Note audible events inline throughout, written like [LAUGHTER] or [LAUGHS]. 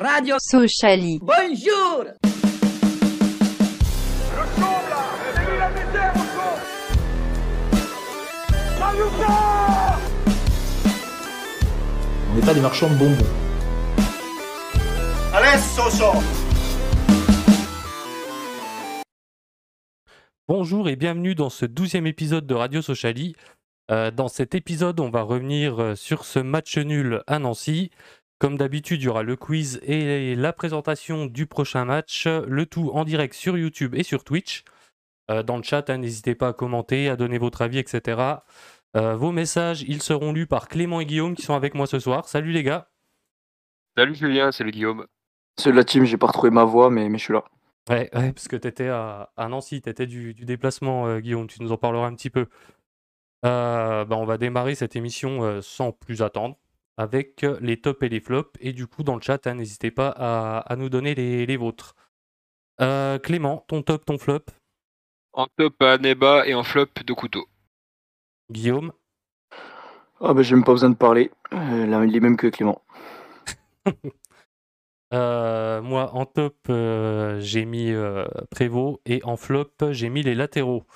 Radio Sociali. Bonjour On n'est pas des marchands de bonbons. Bonjour et bienvenue dans ce douzième épisode de Radio Sociali. Euh, dans cet épisode, on va revenir euh, sur ce match nul à Nancy. Comme d'habitude, il y aura le quiz et la présentation du prochain match, le tout en direct sur YouTube et sur Twitch. Euh, dans le chat, hein, n'hésitez pas à commenter, à donner votre avis, etc. Euh, vos messages, ils seront lus par Clément et Guillaume qui sont avec moi ce soir. Salut les gars. Salut Julien, salut Guillaume. C'est de la team, j'ai pas retrouvé ma voix, mais, mais je suis là. Ouais, ouais, parce que tu étais à, à Nancy, tu étais du, du déplacement, euh, Guillaume, tu nous en parleras un petit peu. Euh, bah, on va démarrer cette émission euh, sans plus attendre avec euh, les tops et les flops. Et du coup, dans le chat, hein, n'hésitez pas à, à nous donner les, les vôtres. Euh, Clément, ton top, ton flop? En top à Neba et en flop de couteau. Guillaume? Ah bah j'ai même pas besoin de parler, euh, là, il est même que Clément. [LAUGHS] Euh, moi, en top, euh, j'ai mis euh, Prévost et en flop, j'ai mis les latéraux.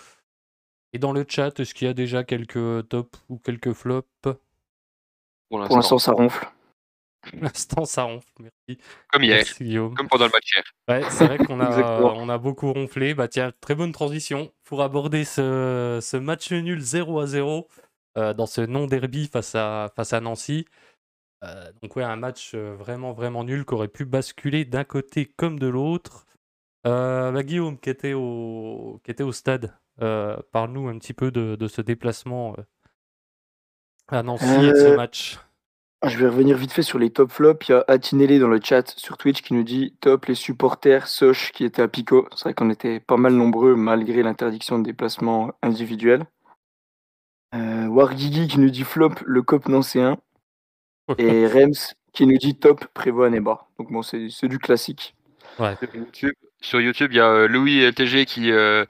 Et dans le chat, est-ce qu'il y a déjà quelques tops ou quelques flops? Pour l'instant ça ronfle. Pour l'instant, ça ronfle. Merci. Comme hier, Merci, Guillaume. comme pendant le match hier. Ouais, c'est vrai qu'on [LAUGHS] a, on a beaucoup ronflé. Bah tiens, très bonne transition pour aborder ce, ce match nul 0 à 0 euh, dans ce non-derby face à, face à Nancy. Euh, donc ouais, un match euh, vraiment, vraiment nul qui aurait pu basculer d'un côté comme de l'autre. Euh, bah, Guillaume, qui était au, qui était au stade, euh, parle-nous un petit peu de, de ce déplacement euh, à Nancy et de ce Euh, match. Je vais revenir vite fait sur les top flops. Il y a Atinelli dans le chat sur Twitch qui nous dit top les supporters Soch qui étaient à Pico. C'est vrai qu'on était pas mal nombreux malgré l'interdiction de déplacement individuel. Euh, Wargigi qui nous dit flop le cop nancéen. [LAUGHS] Et Rems qui nous dit top prévoit à Neba. Donc bon, c'est du classique. Ouais. Sur YouTube, sur YouTube, il y a euh, Louis LTG qui euh,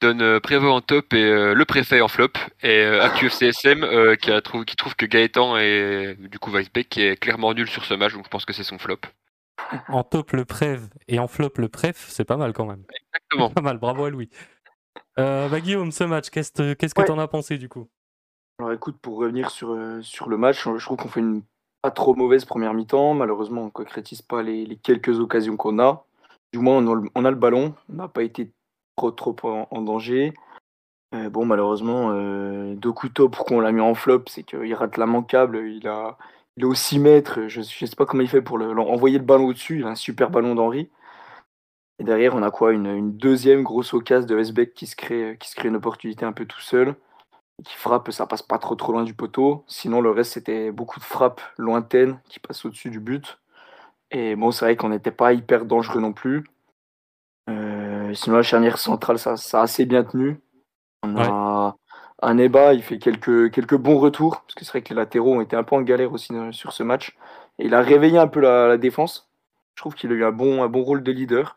donne euh, Prévost en top et euh, le préfet en flop. Et euh, ActuFCSM euh, qui, qui trouve que Gaëtan et du coup Weisbeck est clairement nul sur ce match, donc je pense que c'est son flop. En top le prév et en flop le préf, c'est pas mal quand même. Exactement. [LAUGHS] Pas mal, bravo à Louis. Euh, bah, Guillaume, ce match, qu'est-ce que qu'est-ce que Ouais. t'en as pensé du coup? Alors écoute, pour revenir sur, euh, sur le match, je trouve qu'on fait une pas trop mauvaise première mi-temps. Malheureusement, on ne concrétise pas les, les quelques occasions qu'on a. Du moins, on a, le- on a le ballon. On n'a pas été trop trop en, danger. Euh, bon, malheureusement, euh, couteaux, pourquoi on l'a mis en flop C'est qu'il rate l'immanquable. Il, il est au 6 mètres. Je ne sais pas comment il fait pour le, envoyer le ballon au-dessus. Il a un super ballon d'Henri. Et derrière, on a quoi une, deuxième grosse occasion de Westbeck qui se crée, qui se crée une opportunité un peu tout seul qui frappe, ça passe pas trop trop loin du poteau. Sinon, le reste, c'était beaucoup de frappes lointaines qui passent au-dessus du but. Et bon, c'est vrai qu'on n'était pas hyper dangereux non plus. Euh, sinon, la charnière centrale, ça, ça a assez bien tenu. On a un Eba, il fait quelques, quelques bons retours, parce que c'est vrai que les latéraux ont été un peu en galère aussi euh, sur ce match. Et il a réveillé un peu la, la défense. Je trouve qu'il a eu un bon, un bon rôle de leader.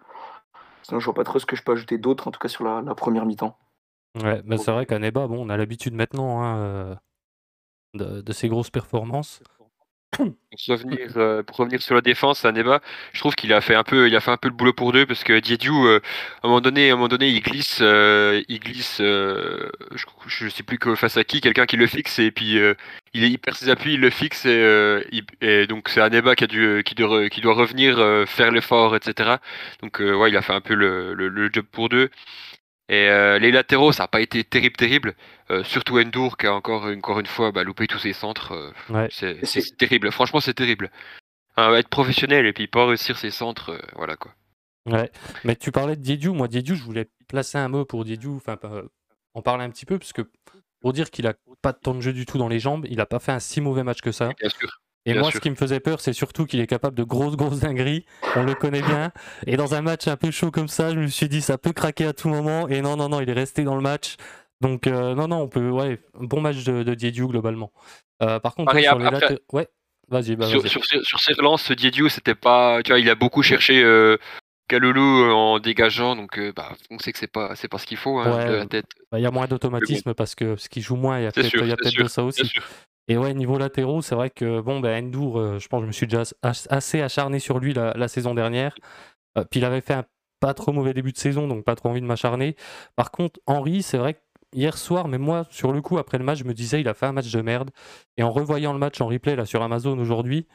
Sinon, je vois pas trop ce que je peux ajouter d'autre, en tout cas sur la, la première mi-temps. Ouais, bah, c'est vrai qu'à Neba, bon, on a l'habitude maintenant hein, euh, de, de ces grosses performances. [COUGHS] Pour revenir, euh, pour revenir sur la défense, à je trouve qu'il a fait un peu, il a fait un peu le boulot pour deux parce que Diediou, euh, à un moment donné, il glisse, euh, je, je sais plus que face à qui, quelqu'un qui le fixe et puis il, perd ses appuis, il le fixe et, donc c'est Aneba qui doit, revenir faire l'effort, etc. Donc ouais, il a fait un peu le job pour deux. Et euh, les latéraux, ça n'a pas été terrible, terrible. Euh, surtout Endur qui a encore, encore une fois bah, loupé tous ses centres. euh, Ouais. c'est terrible, franchement c'est terrible. Hein, être professionnel et puis pas réussir ses centres, euh, voilà quoi. Ouais. Mais tu parlais de Diediou. Moi, Diediou, je voulais placer un mot pour Diediou, enfin, en parler un petit peu, parce que pour dire qu'il a pas de temps de jeu du tout dans les jambes, il a pas fait un si mauvais match que ça. Bien sûr. Et Bien moi, sûr. ce qui me faisait peur, c'est surtout qu'il est capable de grosses, grosses dingueries. On le connaît bien. Et dans un match un peu chaud comme ça, je me suis dit, ça peut craquer à tout moment. Et non, non, non, il est resté dans le match. Donc, euh, non, non, on peut. Ouais, bon match de, de globalement. Euh, par contre, sur les après- laté- Ouais, vas-y, bah, sur, ses relances, c'était pas. Tu vois, il a beaucoup cherché euh, Kaloulou euh, en dégageant, donc bah, on sait que c'est pas, c'est pas ce qu'il faut, hein, Ouais. de la tête. Bah, Il y a moins d'automatisme parce que ce qui joue moins, il y a peut-être de ça aussi. Et ouais, niveau latéraux, c'est vrai que bon, ben Endur, je pense que je me suis déjà assez acharné sur lui la, saison dernière. puis il avait fait un pas trop mauvais début de saison, donc pas trop envie de m'acharner. Par contre, Henri, c'est vrai que hier soir, mais moi, sur le coup, après le match, je me disais, il a fait un match de merde. Et en revoyant le match en replay là sur Amazon aujourd'hui,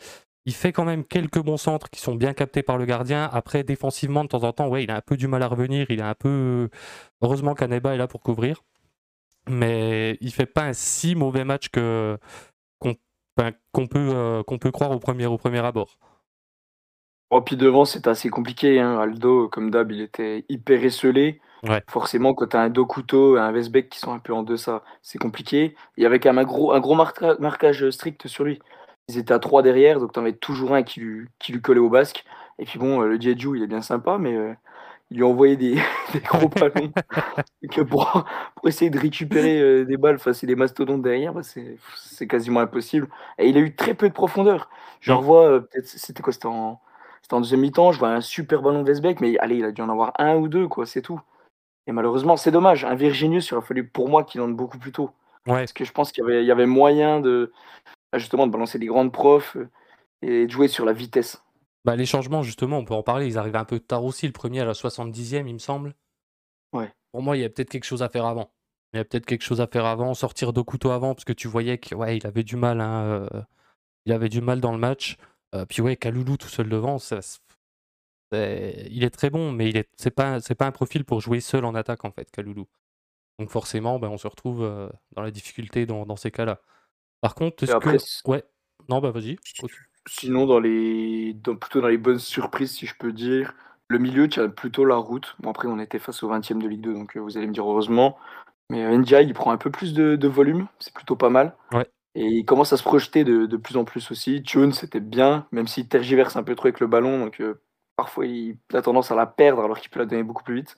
il fait quand même quelques bons centres qui sont bien captés par le gardien. Après, défensivement, de temps en temps, ouais, il a un peu du mal à revenir. Il a un peu. Heureusement qu'Aneba est là pour couvrir. Mais il fait pas un si mauvais match que qu'on peut, euh, qu'on peut croire au premier, au premier abord. Oh, puis devant, c'était assez compliqué. Hein. Aldo, comme d'hab, il était hyper esselé. Forcément, quand tu as un Dokuto et un Westbeck qui sont un peu en deçà, c'est compliqué. Il y avait quand même un gros, un gros marquage strict sur lui. Ils étaient à trois derrière, donc tu en avais toujours un qui lui, qui lui collait au basque. Et puis bon, euh, le Jeju, il est bien sympa, mais euh, il lui a envoyé des, [LAUGHS] gros ballons que pour, pour, essayer de récupérer euh, des balles face à des mastodontes derrière, bah, c'est quasiment impossible. Et il a eu très peu de profondeur. Je revois, peut-être, c'était quoi C'était en, en, deuxième mi-temps, je vois un super ballon de Westbeck, mais allez, il a dû en avoir un ou deux, quoi, c'est tout. Et malheureusement, c'est dommage. Un Virginius, il aurait fallu pour moi qu'il entre beaucoup plus tôt. Parce que je pense qu'il y avait, y avait moyen de justement de balancer des grandes profs euh, et de jouer sur la vitesse. Bah, les changements, justement, on peut en parler. Ils arrivaient un peu tard aussi. Le premier à la 70e, il me semble. Ouais. Pour moi, il y a peut-être quelque chose à faire avant. Il y a peut-être quelque chose à faire avant, sortir de couteau avant, parce que tu voyais qu'il ouais, il avait du mal. Hein, euh, il avait du mal dans le match. Euh, puis ouais, Kaloulou tout seul devant, ça, il est très bon, mais il est, c'est pas, c'est pas un profil pour jouer seul en attaque en fait, Kaloulou. Donc forcément, ben, on se retrouve euh, dans la difficulté dans, ces cas-là. Par contre, est-ce que... ouais, non, bah vas-y. Sinon, dans les, plutôt dans les bonnes surprises, si je peux dire, le milieu tient plutôt la route. Bon après, on était face au 20e de Ligue 2, donc euh, vous allez me dire heureusement. Mais euh, NJ, il prend un peu plus de, volume, c'est plutôt pas mal. Ouais. Et il commence à se projeter de, plus en plus aussi. Tune, c'était bien, même s'il tergiverse un peu trop avec le ballon, donc Parfois, il a tendance à la perdre alors qu'il peut la donner beaucoup plus vite.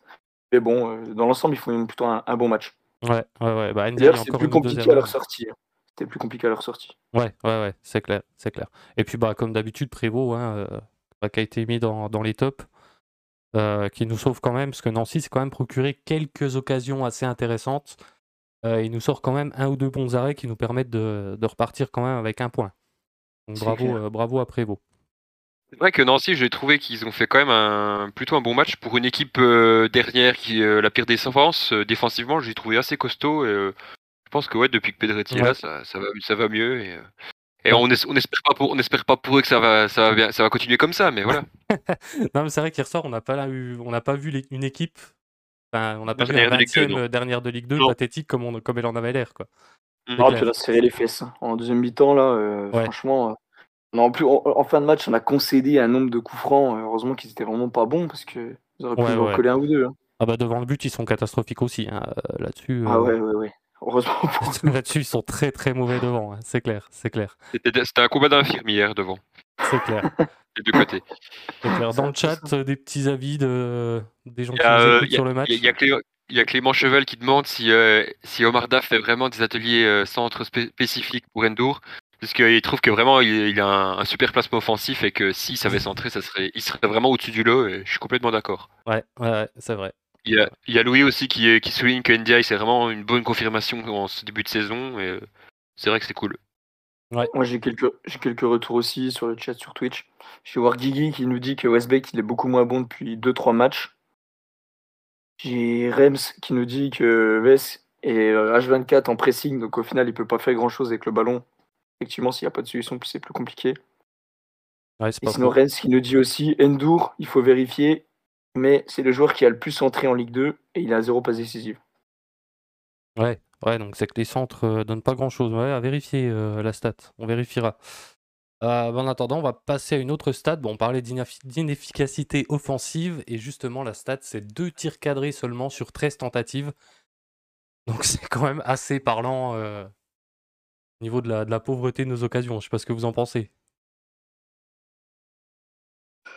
Mais bon, euh, dans l'ensemble, ils font plutôt un, bon match. Ouais, ouais, ouais. Bah, D'ailleurs, c'est plus compliqué à leur sortie. C'était plus compliqué à leur sortie. Ouais, ouais, ouais, c'est clair, c'est clair. Et puis, bah, comme d'habitude, Prévost, hein, euh, bah, qui a été mis dans, les tops, euh, qui nous sauve quand même, parce que Nancy s'est quand même procuré quelques occasions assez intéressantes. il nous sort quand même un ou deux bons arrêts qui nous permettent de, repartir quand même avec un point. Donc bravo, bravo à Prévost. C'est vrai que Nancy, j'ai trouvé qu'ils ont fait quand même un, plutôt un bon match pour une équipe euh, dernière qui euh, la pire défense. Euh, défensivement, j'ai trouvé assez costaud. Et, pense que ouais, depuis que Pedretti est là, ça, ça, va, ça va mieux. Et, et on, n'espère pas pour, on espère pas pour eux que ça va, ça va bien, ça va continuer comme ça, mais voilà. [LAUGHS] non, mais c'est vrai qu'hier soir, on n'a pas eu, on n'a pas vu une équipe. Enfin, on n'a pas vu la 20 dernière de Ligue 2 pathétique comme, on, comme elle en avait l'air, quoi. Non, tu vas se serrer les fesses. Hein. En deuxième mi-temps, là, franchement, en, plus, en, fin de match, on a concédé un nombre de coups francs. Heureusement qu'ils étaient vraiment pas bons parce qu'ils auraient pu en coller un ou deux. Hein. Ah bah devant le but, ils sont catastrophiques aussi hein, euh, là-dessus. Ah euh. ouais, ouais, ouais. Heureusement Là-dessus, ils sont très très mauvais devant, hein. c'est clair, c'est clair. C'était un combat d'infirmière devant. C'est clair. Les deux côtés. Clair. Dans le chat, des petits avis de... des gens qui nous euh, écoutent sur le match. Il y, a Clément Cheval qui demande si, si Omar Daf fait vraiment des ateliers centres spécifiques pour Endur. Parce qu'il trouve que vraiment il, a un, super placement offensif et que s'il savait centrer, ça serait, il serait vraiment au-dessus du lot. Et je suis complètement d'accord. Ouais, ouais, c'est vrai. Il y, a, il y, a, Louis aussi qui, qui souligne que NDI c'est vraiment une bonne confirmation en ce début de saison. Et c'est vrai que c'est cool. Ouais. Moi j'ai quelques, j'ai quelques retours aussi sur le chat sur Twitch. J'ai voir Gigi qui nous dit que Westbeck il est beaucoup moins bon depuis 2-3 matchs. J'ai Rems qui nous dit que Wes est H24 en pressing, donc au final il peut pas faire grand chose avec le ballon Effectivement, s'il n'y a pas de solution, c'est plus compliqué. Ouais, et sinon, Rennes qui nous dit aussi Endur, il faut vérifier, mais c'est le joueur qui a le plus centré en Ligue 2 et il a zéro passe décisive. Ouais, ouais, donc c'est que les centres euh, donnent pas grand chose. Ouais, à vérifier euh, la stat, on vérifiera. Euh, en attendant, on va passer à une autre stat. Bon, on parlait d'inefficacité offensive et justement, la stat, c'est deux tirs cadrés seulement sur 13 tentatives. Donc [LAUGHS] c'est quand même assez parlant au niveau de la, de la pauvreté de nos occasions. Je sais pas ce que vous en pensez.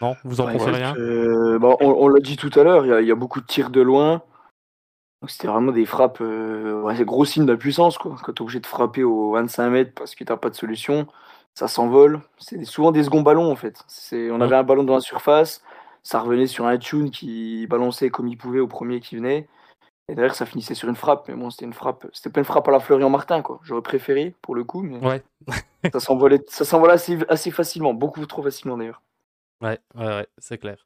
Non, vous en pensez rien bah, on, l'a dit tout à l'heure, il y, a beaucoup de tirs de loin. C'était vraiment des frappes, euh, ouais, gros signe d'impuissance. Quoi. Quand tu es obligé de frapper aux 25 mètres parce que tu pas de solution, ça s'envole. C'est souvent des seconds ballons en fait. On avait un ballon dans la surface, ça revenait sur un tune qui balançait comme il pouvait au premier qui venait. Et d'ailleurs, ça finissait sur une frappe, mais bon, c'était une frappe. C'était pas une frappe à la Florian Martin, quoi. J'aurais préféré pour le coup, mais Ouais. ça s'envolait, ça s'envolait assez, assez facilement, beaucoup trop facilement d'ailleurs. Ouais, ouais, ouais, c'est clair.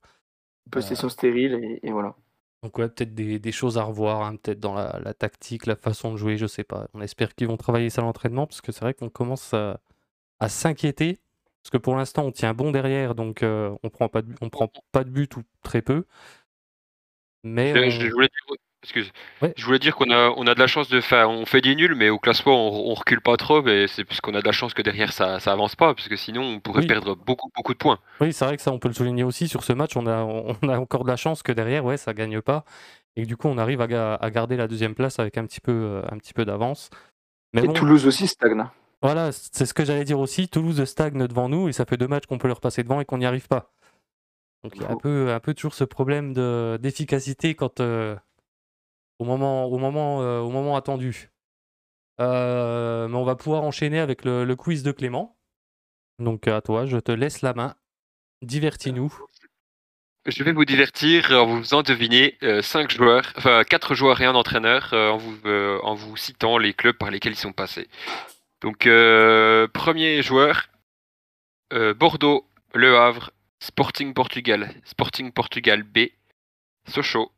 Possession stérile et, et voilà. Donc ouais, peut-être des, des choses à revoir, hein, peut-être dans la, la tactique, la façon de jouer, je sais pas. On espère qu'ils vont travailler ça à l'entraînement, parce que c'est vrai qu'on commence à, à s'inquiéter, parce que pour l'instant on tient bon derrière, donc euh, on prend pas de, but- on prend pas de but ou très peu. Mais Euh, on- je voulais dire, excuse. Ouais. Je voulais dire qu'on a, on a de la chance de faire, on fait des nuls, mais au classement on, on recule pas trop, mais c'est parce qu'on a de la chance que derrière ça, ça avance pas, parce que sinon on pourrait Oui. perdre beaucoup, beaucoup de points. Oui, c'est vrai que ça, on peut le souligner aussi. Sur ce match, on a, on a encore de la chance que derrière, ouais, ça gagne pas. Et que du coup, on arrive à, à garder la deuxième place avec un petit peu, euh, un petit peu d'avance. Mais Et bon, Toulouse aussi stagne. voilà, c'est ce que j'allais dire aussi. Toulouse stagne devant nous et ça fait deux matchs qu'on peut leur passer devant et qu'on n'y arrive pas. Donc il y a un peu, un peu toujours ce problème de- d'efficacité quand euh, au moment, au moment, euh, au moment attendu. Euh, mais on va pouvoir enchaîner avec le, quiz de Clément. Donc à toi, je te laisse la main. Divertis-nous. Je vais vous divertir en vous faisant deviner euh, cinq joueurs, enfin quatre joueurs et un entraîneur, en, vous, en vous citant les clubs par lesquels ils sont passés. Donc premier joueur, Bordeaux, Le Havre, Sporting Portugal, Sporting Portugal B, Sochaux,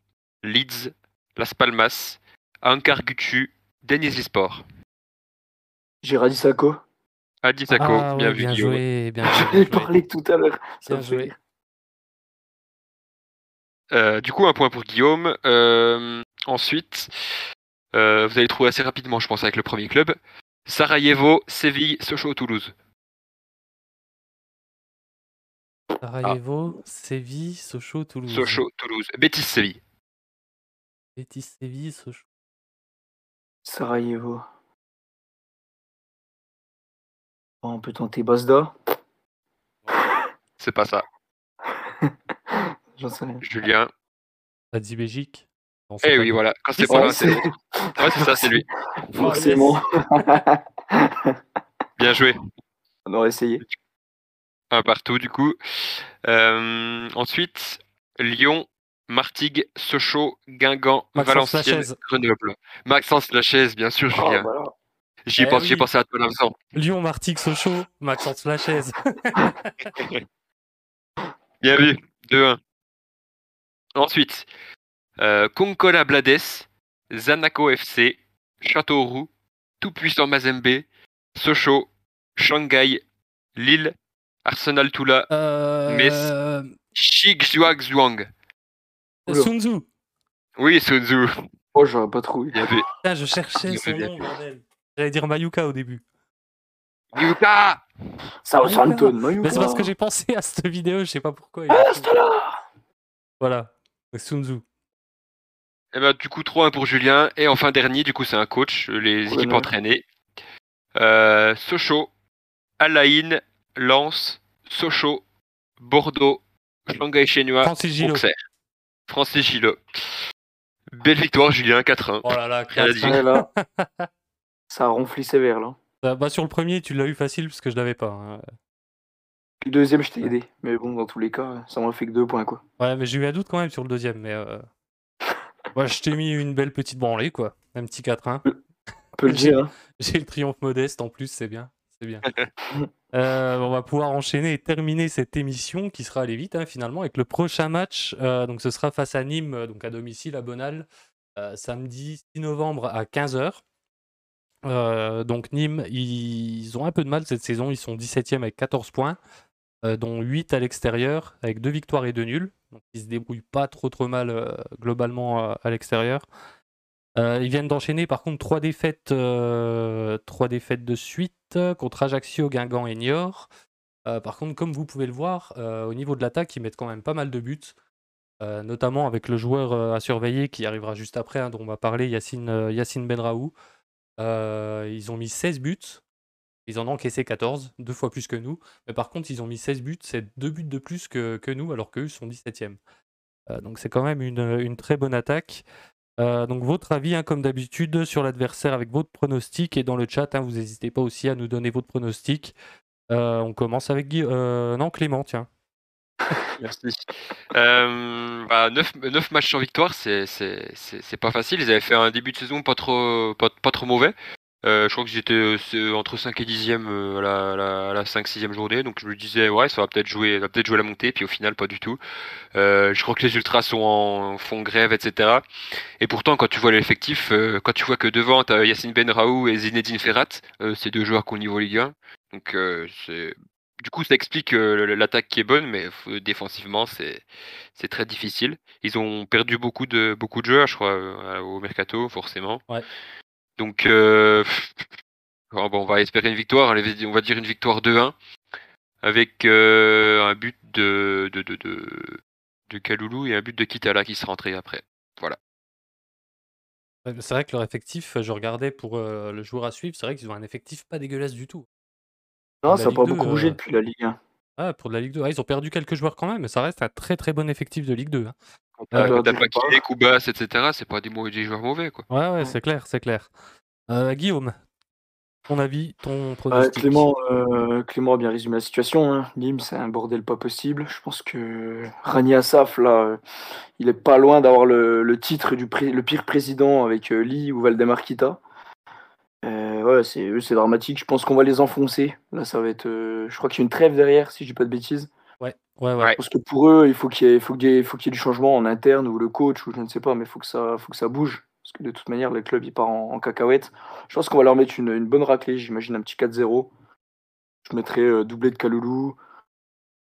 Leeds, Las Palmas, Ankar Gutu, Denizli Sport. Gérard Sacco. Adi Sacco, Ah bien ouais, vu bien Guillaume. joué, bien [LAUGHS] joué, bien J'ai joué. parlé tout à l'heure. Ça Bien joué. Euh, du coup, un point pour Guillaume. Euh, ensuite, euh, vous allez trouver assez rapidement, je pense, avec le premier club. Sarajevo, Séville, Sochaux, Toulouse. Sarajevo, Séville, Sochaux, Toulouse. Sochaux, Toulouse. Bétis, Séville. Betis, Séville. Sarajevo. Bon, on peut tenter Basda. C'est pas ça. [LAUGHS] J'en sais rien. Julien. Adi Belgique. Non, c'est Eh oui, lui. voilà. Quand c'est pas c'est. Ouais, c'est ça, c'est lui. Forcément. [LAUGHS] Bien joué. on aurait essayé. Un partout, du coup. Euh, ensuite, Lyon, Martigues, Sochaux, Guingamp, Maxence Valenciennes, Lachaise. Grenoble. Maxence Lachaise, bien sûr, Ah, Julien. voilà. J'y Eh j'ai oui. pensé à toi. Lyon, Martigues, Sochaux, Maxence Lachaise. [LAUGHS] Bien vu, 2-1. Ensuite, euh, Concola Blades, Zanaco FC, Châteauroux, Tout-Puissant Mazembe, Sochaux, Shanghai, Lille, Arsenal Toula, Euh... Xiguaxuang. Oula. Sun Tzu. Oui, Sunzu. Oh, j'aurais pas trouvé. Vu. Putain, je cherchais son nom, bordel. J'allais dire Mayuka au début. Yuka Southampton, Mais Mayuka. c'est parce que j'ai pensé à cette vidéo, je sais pas pourquoi. et Ah, là Voilà. Sun Tzu. Eh ben, du coup, 3-1 pour Julien. Et enfin, dernier, du coup, c'est un coach, les Ouais, équipes entraînées. Euh, Sochaux, Alain, Lens, Sochaux, Bordeaux, Shanghai Gillot. Auxerre. Francis Gillot. Belle victoire, Julien, 4-1. Oh là là, Rien à quatre. dire. Ouais, là. [LAUGHS] Ça a ronflé sévère, là. Euh, bah, sur le premier, tu l'as eu facile parce que je l'avais pas. hein. Le deuxième, je t'ai aidé. Mais bon, dans tous les cas, ça m'a fait que deux points, quoi. Ouais, mais j'ai eu un doute quand même sur le deuxième. Mais euh... ouais, je t'ai mis une belle petite branlée, quoi. Un petit 4-1. On peut le dire, hein. [LAUGHS] J'ai le triomphe modeste en plus, c'est bien. C'est bien. [LAUGHS] Euh, on va pouvoir enchaîner et terminer cette émission qui sera allée vite hein, finalement avec le prochain match. Euh, donc ce sera face à Nîmes, euh, donc à domicile à Bonal, samedi 6 novembre à 15h. donc Nîmes, ils ont un peu de mal cette saison. Ils sont 17e avec 14 points, dont 8 à l'extérieur avec 2 victoires et 2 nuls. Donc ils se débrouillent pas trop trop mal globalement à l'extérieur. Euh, ils viennent d'enchaîner par contre trois défaites, euh, trois défaites de suite euh, contre Ajaccio, Guingamp et Niort. Par contre, comme vous pouvez le voir, au niveau de l'attaque, ils mettent quand même pas mal de buts, notamment avec le joueur à surveiller qui arrivera juste après, hein, dont on va parler, Yacine, Benraou. Ils ont mis 16 buts. Ils en ont encaissé 14, deux fois plus que nous. Mais par contre, ils ont mis 16 buts, c'est deux buts de plus que, nous, alors qu'eux sont 17e. Euh, donc c'est quand même une très bonne attaque. Euh, donc votre avis, hein, comme d'habitude, sur l'adversaire avec votre pronostic et dans le chat, hein, vous n'hésitez pas aussi à nous donner votre pronostic. Euh, on commence avec euh, non Clément, tiens. [LAUGHS] Merci. Bah, 9, 9 matchs sans victoire, c'est pas facile. Ils avaient fait un début de saison pas trop mauvais. Euh, je crois que j'étais euh, c'est entre 5 et 10e euh, à la, à la, à la 5-6e journée. Donc je me disais, ouais, ça va peut-être jouer, peut-être jouer la montée. Puis au final, pas du tout. Euh, je crois que les Ultras sont en font grève, etc. Et pourtant, quand tu vois l'effectif, euh, quand tu vois que devant, tu as Yacine Benraou et Zinedine Ferrat, euh, c'est deux joueurs le niveau Ligue 1. Donc euh, du coup, ça explique euh, l'attaque qui est bonne, mais défensivement, c'est très difficile. Ils ont perdu beaucoup de beaucoup de joueurs, je crois, euh, au mercato, forcément. Ouais. Donc, euh, pff, bon, on va espérer une victoire. On va dire une victoire 2-1 avec euh, un but de de, de, de de Kaloulou et un but de Kitala qui sera rentré après. Voilà. C'est vrai que leur effectif, je regardais pour euh, le joueur à suivre, c'est vrai qu'ils ont un effectif pas dégueulasse du tout. Non, ça n'a pas 2, beaucoup bougé euh, depuis la Ligue 1. Ah, pour de la Ligue 2. Ah, ils ont perdu quelques joueurs quand même, mais ça reste un très très bon effectif de Ligue 2. hein. Quand Euh, t'as t'as pas Ripard. Kiné, Koubas, etc., c'est pas des, mauvais, des joueurs mauvais, quoi. Ouais, ouais, Ouais. c'est clair, c'est clair. Euh, Guillaume, ton avis, ton Ouais, pronostic? Clément, euh, Clément a bien résumé la situation. Hein. Nîmes, c'est un bordel pas possible. Je pense que Rani Assaf, là, euh, il est pas loin d'avoir le, le titre du pré- le pire président avec euh, Lee ou Valdemar Kita. Euh, ouais, c'est eux, c'est dramatique. Je pense qu'on va les enfoncer. Là, ça va être. euh, je crois qu'il y a une trêve derrière, si je dis pas de bêtises. Ouais, ouais, pense que pour eux, il faut qu'il y ait, faut qu'il y ait- faut qu'il y ait du changement en interne ou le coach ou je ne sais pas, mais il faut que ça, faut que ça bouge. Parce que de toute manière, le club il part en, en cacahuète. Je pense qu'on va leur mettre une, une bonne raclée. J'imagine un petit 4-0. Je mettrais euh, doublé de Kaloulou,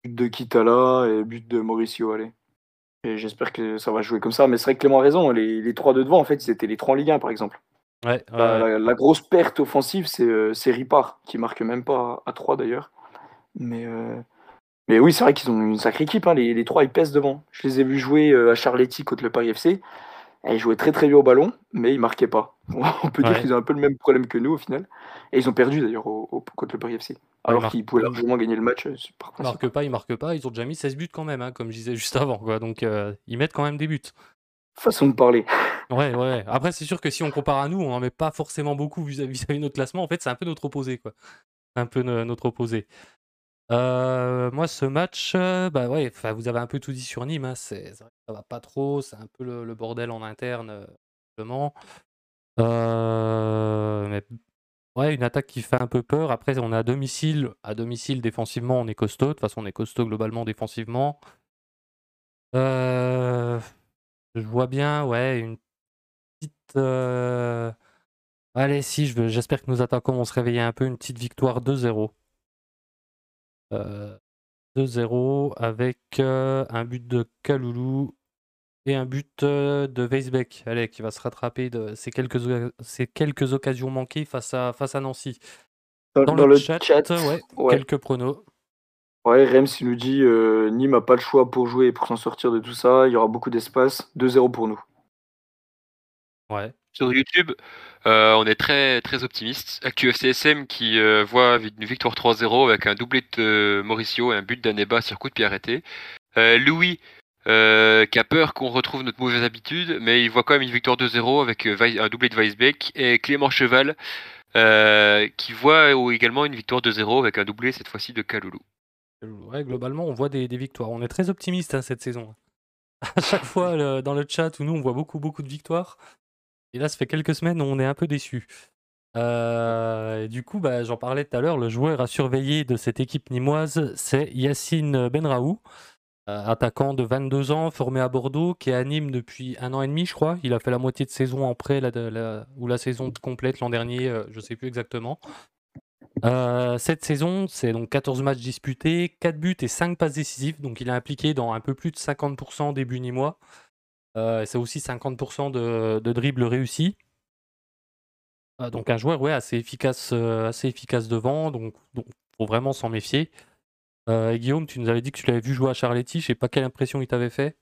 but de Kitala et but de Mauricio. Allez. Et j'espère que ça va jouer comme ça. Mais c'est vrai que Clément a raison. Les, les trois de devant, en fait, c'était les trois en Ligue 1, par exemple. Ouais, ouais, La, ouais. la- la grosse perte offensive, c'est euh, c'est Ripard, qui marque même pas à 3 d'ailleurs. Mais, euh, mais oui, c'est vrai qu'ils ont une sacrée équipe. hein. Les, les trois, ils pèsent devant. Je les ai vus jouer euh, à Charletti contre le Paris FC. Et ils jouaient très très bien au ballon, mais ils marquaient pas. [LAUGHS] On peut dire qu'ils ont un peu le même problème que nous au final. Et ils ont perdu d'ailleurs au, au- contre le Paris FC. Alors marquent qu'ils pouvaient largement gagner le match. euh, par Ils marquent pas, ils marquent pas. Ils ont déjà mis 16 buts quand même, hein, comme je disais juste avant. Quoi. Donc, euh, ils mettent quand même des buts. Façon de parler. [LAUGHS] Ouais, ouais. Après, c'est sûr que si on compare à nous, on n'en met pas forcément beaucoup vis-à-vis de notre classement. En fait, c'est un peu notre opposé, quoi. C'est un peu no- notre opposé. Euh, moi, ce match, euh, bah vous avez un peu tout dit sur Nîmes. hein, c'est, ça va pas trop. C'est un peu le, bordel en interne, euh, ouais, une attaque qui fait un peu peur. Après, on est à domicile. À domicile, défensivement, on est costaud. De toute façon, on est costaud globalement défensivement. Je vois bien, ouais, une petite. Allez, si, j'espère que nos attaquants vont se réveiller un peu. Une petite victoire 2-0. Euh, 2-0 avec euh, un but de Kaloulou et un but euh, de Weisbeck. Allez, qui va se rattraper de ces quelques, ces quelques occasions manquées face à, face à Nancy. Dans, Dans, dans le, le chat, chat, ouais, ouais. quelques pronos. Ouais, Rems il nous dit euh, Nîmes n'a pas le choix pour jouer et pour s'en sortir de tout ça. Il y aura beaucoup d'espace. 2-0 pour nous. Ouais. Sur YouTube, euh, on est très très optimiste. ActuFCSM qui euh, voit une victoire 3-0 avec un doublé de Mauricio et un but d'Aneba sur coup de pied arrêté. Euh, Louis euh, qui a peur qu'on retrouve notre mauvaise habitude, mais il voit quand même une victoire 2-0 avec euh, un doublé de Weisbeck. Et Clément Cheval euh, qui voit également une victoire 2-0 avec un doublé cette fois-ci de Kaloulou. Ouais, globalement, on voit des, victoires. On est très optimiste hein, cette saison. [LAUGHS] À chaque fois dans le chat où nous on voit beaucoup beaucoup de victoires. Et là, ça fait quelques semaines on est un peu déçus. Euh, du coup, bah, j'en parlais tout à l'heure, le joueur à surveiller de cette équipe nimoise, c'est Yacine Benraou, euh, attaquant de 22 ans, formé à Bordeaux, qui est à Nîmes depuis un an et demi, je crois. Il a fait la moitié de saison en prêt, ou la saison complète l'an dernier, euh, je ne sais plus exactement. Cette saison, c'est donc 14 matchs disputés, 4 buts et 5 passes décisives. Donc il est impliqué dans un peu plus de 50% des buts nîmois. Euh, c'est aussi 50% de, de dribbles réussis. Euh, donc un joueur ouais, assez, efficace, euh, assez efficace devant, donc il faut vraiment s'en méfier. Euh, Guillaume, tu nous avais dit que tu l'avais vu jouer à Charletti, je sais pas quelle impression il t'avait fait.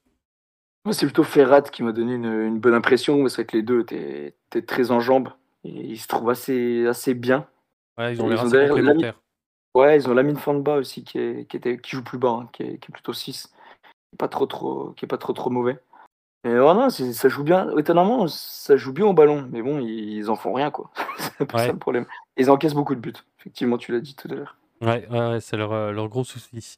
Moi, c'est plutôt Ferrat qui m'a donné une, une bonne impression. C'est vrai que les deux étaient, étaient très en jambes. Et ils se trouvent assez, assez bien. Ouais, ils ont l'air complémentaires. Ouais, ils ont Lamine Fanba aussi qui, est, qui, était, qui joue plus bas, hein, qui, est, qui est plutôt 6. Qui est pas trop, trop, qui est pas trop, trop mauvais. Et c'est- ça joue bien. Étonnamment, ça joue bien au ballon. Mais bon, ils, ils en font rien, quoi. [LAUGHS] c'est un peu Ouais. ça le problème. Ils encaissent beaucoup de buts. Effectivement, tu l'as dit tout à l'heure. Ouais, ouais, ouais, c'est leur, euh, leur gros souci.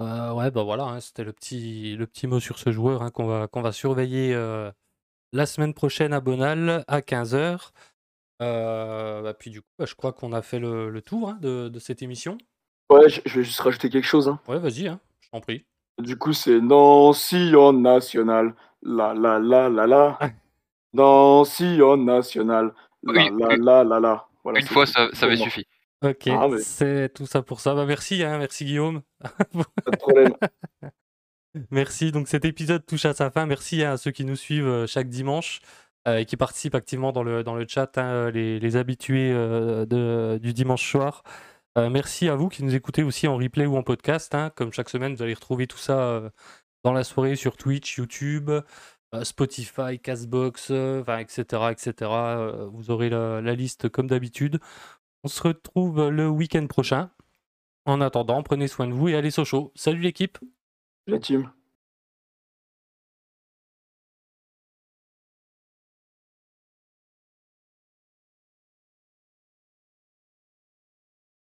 Euh, ouais, bah voilà, hein, c'était le petit, le petit mot sur ce joueur hein, qu'on va, qu'on va surveiller euh, la semaine prochaine à Bonal à 15h. bah, puis du coup, bah, je crois qu'on a fait le, le tour hein, de, de cette émission. Ouais, je, je vais juste rajouter quelque chose. hein. Ouais, vas-y, hein, je t'en prie. Du coup, c'est Nancy en national. La la la la la. [LAUGHS] Nancy en national. La Oui, la oui. la la la. Voilà, Une fois, tout ça, avait suffi. Ok, Ah, mais- c'est tout ça pour ça. Bah, merci, hein, merci Guillaume. Pas de problème. [LAUGHS] Merci. Donc cet épisode touche à sa fin. Merci à ceux qui nous suivent euh, chaque dimanche euh, et qui participent activement dans le, dans le chat, hein, les, les habitués euh, de, du dimanche soir. Euh, merci à vous qui nous écoutez aussi en replay ou en podcast. hein. Comme chaque semaine, vous allez retrouver tout ça euh, dans la soirée sur Twitch, YouTube, euh, Spotify, Castbox, etc. etc. Vous aurez la, la liste comme d'habitude. On se retrouve le week-end prochain. En attendant, prenez soin de vous et allez Sochaux. Salut l'équipe La team.